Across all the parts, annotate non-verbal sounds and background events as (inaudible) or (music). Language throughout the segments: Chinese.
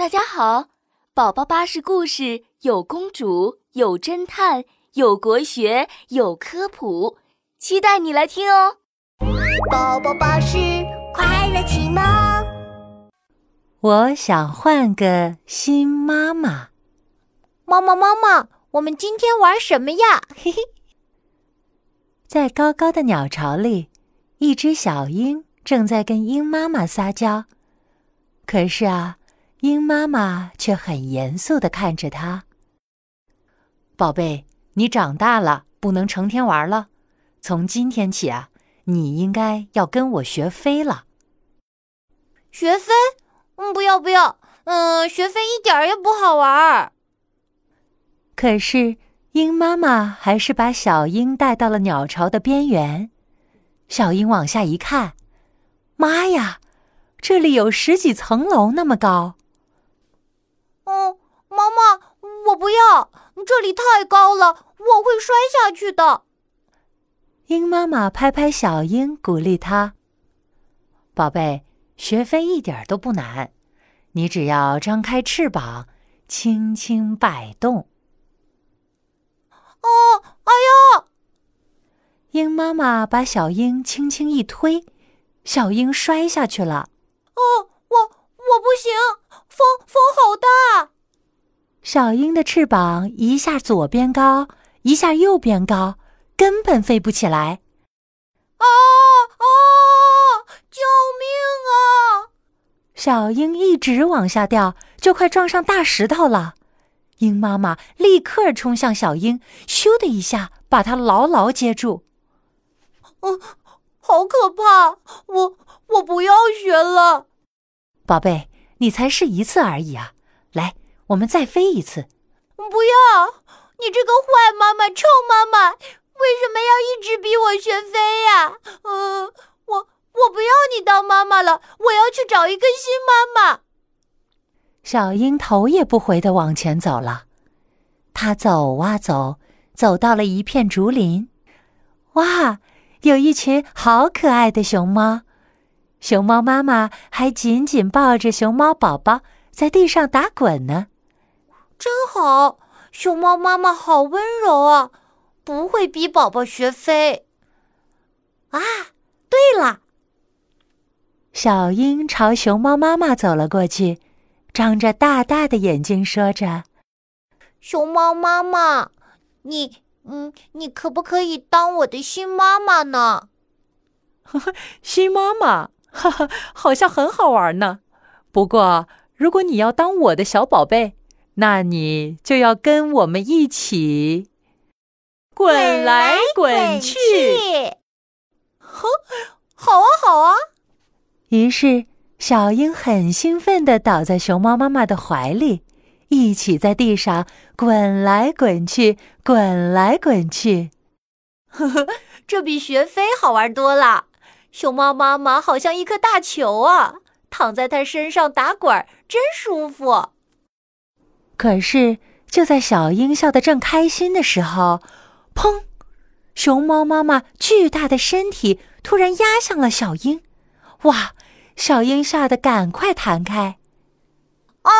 大家好，宝宝巴士故事有公主，有侦探，有国学，有科普，期待你来听哦！宝宝巴士快乐启蒙。我想换个新妈妈。妈妈，妈妈，我们今天玩什么呀？嘿嘿。在高高的鸟巢里，一只小鹰正在跟鹰妈妈撒娇。可是啊，鹰妈妈却很严肃的看着他。宝贝，你长大了，不能成天玩了。从今天起啊，你应该要跟我学飞了。学飞？嗯，不要不要。嗯，学飞一点也不好玩。可是，鹰妈妈还是把小鹰带到了鸟巢的边缘。小鹰往下一看，妈呀！这里有十几层楼那么高。嗯，妈妈，我不要，这里太高了，我会摔下去的。鹰妈妈拍拍小鹰，鼓励它：“宝贝，学飞一点都不难，你只要张开翅膀，轻轻摆动。”哦，哎呀！鹰妈妈把小鹰轻轻一推，小鹰摔下去了。哦，我不行，风风好大。小鹰的翅膀一下左边高，一下右边高，根本飞不起来。啊啊！救命啊！小鹰一直往下掉，就快撞上大石头了。鹰妈妈立刻冲向小鹰，咻的一下把它牢牢接住。嗯，好可怕！我我不要学了。宝贝，你才试一次而已啊！来，我们再飞一次。不要！你这个坏妈妈、臭妈妈，为什么要一直逼我学飞呀？嗯，我我不要你当妈妈了，我要去找一个新妈妈。小鹰头也不回的往前走了。它走啊走，走到了一片竹林。哇，有一群好可爱的熊猫。熊猫妈妈还紧紧抱着熊猫宝宝，在地上打滚呢。真好，熊猫妈妈好温柔啊，不会逼宝宝学飞。啊，对了，小鹰朝熊猫妈妈走了过去，张着大大的眼睛说着：“熊猫妈妈，你，嗯，你可不可以当我的新妈妈呢？” (laughs) 新妈妈。哈哈，好像很好玩呢。不过，如果你要当我的小宝贝，那你就要跟我们一起滚来滚去。哼，好啊，好啊。于是，小鹰很兴奋的倒在熊猫妈妈的怀里，一起在地上滚来滚去，滚来滚去。呵呵，这比学飞好玩多了。熊猫妈妈好像一颗大球啊，躺在它身上打滚，真舒服。可是，就在小鹰笑得正开心的时候，砰！熊猫妈妈巨大的身体突然压向了小鹰。哇！小鹰吓得赶快弹开。啊！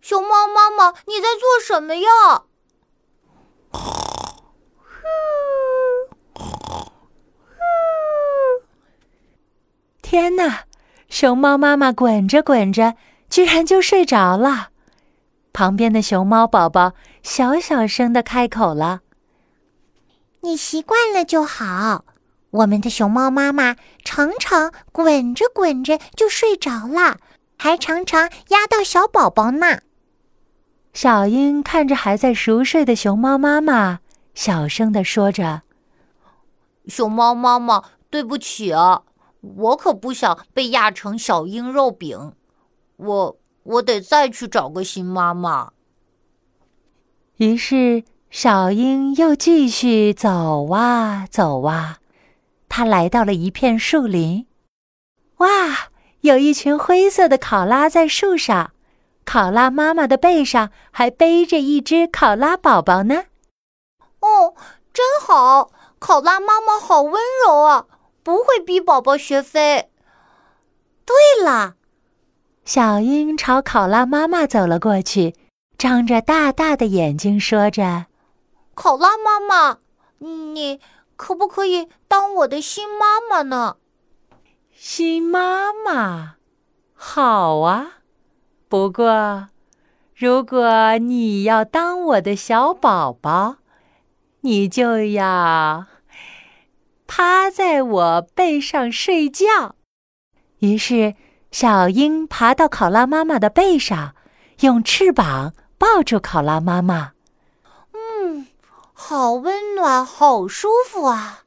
熊猫妈妈，你在做什么呀？天哪！熊猫妈妈滚着滚着，居然就睡着了。旁边的熊猫宝宝小小声的开口了：“你习惯了就好。我们的熊猫妈妈常常滚着滚着就睡着了，还常常压到小宝宝呢。”小鹰看着还在熟睡的熊猫妈妈，小声的说着：“熊猫妈妈，对不起啊。”我可不想被压成小鹰肉饼，我我得再去找个新妈妈。于是小鹰又继续走啊走啊，它来到了一片树林。哇，有一群灰色的考拉在树上，考拉妈妈的背上还背着一只考拉宝宝呢。哦，真好，考拉妈妈好温柔啊。不会逼宝宝学飞。对了，小鹰朝考拉妈妈走了过去，张着大大的眼睛说着：“考拉妈妈，你可不可以当我的新妈妈呢？”新妈妈，好啊。不过，如果你要当我的小宝宝，你就要趴在我背上睡觉。于是，小鹰爬到考拉妈妈的背上，用翅膀抱住考拉妈妈。嗯，好温暖，好舒服啊！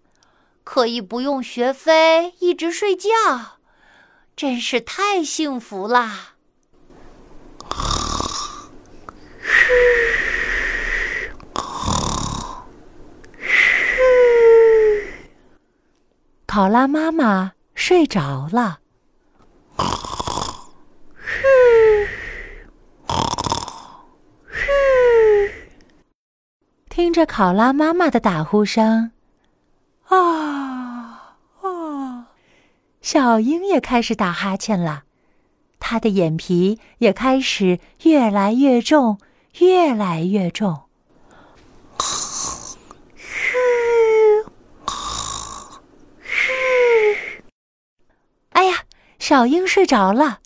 可以不用学飞，一直睡觉，真是太幸福啦！考拉妈妈睡着了。听着考拉妈妈的打呼声，啊啊！小鹰也开始打哈欠了，它的眼皮也开始越来越重，越来越重。啊哎呀，小鹰睡着了，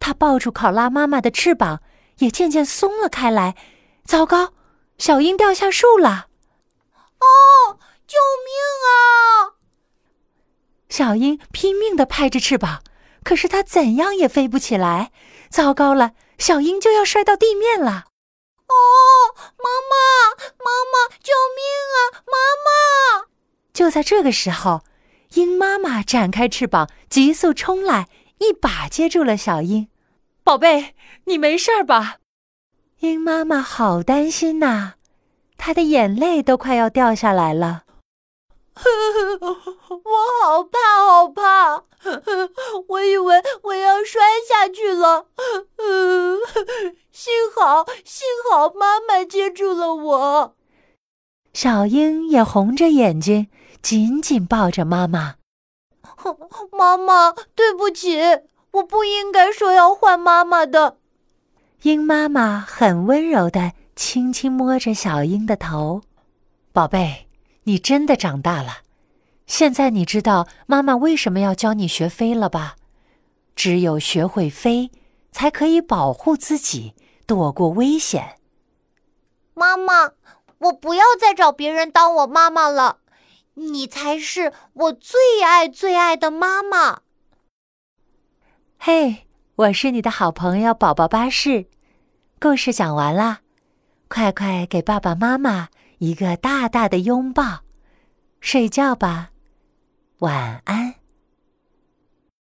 它抱住考拉妈妈的翅膀也渐渐松了开来。糟糕！小鹰掉下树了！哦，救命啊！小鹰拼命的拍着翅膀，可是它怎样也飞不起来。糟糕了，小鹰就要摔到地面了！哦，妈妈，妈妈，救命啊！妈妈！就在这个时候，鹰妈妈展开翅膀，急速冲来，一把接住了小鹰。宝贝，你没事吧？鹰妈妈好担心呐，她的眼泪都快要掉下来了。(laughs) 我好怕，好怕！(laughs) 我以为我要摔下去了。(laughs) 幸好，幸好妈妈接住。小鹰也红着眼睛，紧紧抱着妈妈。(laughs) 妈妈，对不起，我不应该说要换妈妈的。鹰妈妈很温柔的轻轻摸着小鹰的头，宝贝，你真的长大了。现在你知道妈妈为什么要教你学飞了吧？只有学会飞，才可以保护自己，躲过危险。妈妈，我不要再找别人当我妈妈了，你才是我最爱最爱的妈妈。嘿，我是你的好朋友宝宝巴士。故事讲完啦，快快给爸爸妈妈一个大大的拥抱，睡觉吧，晚安。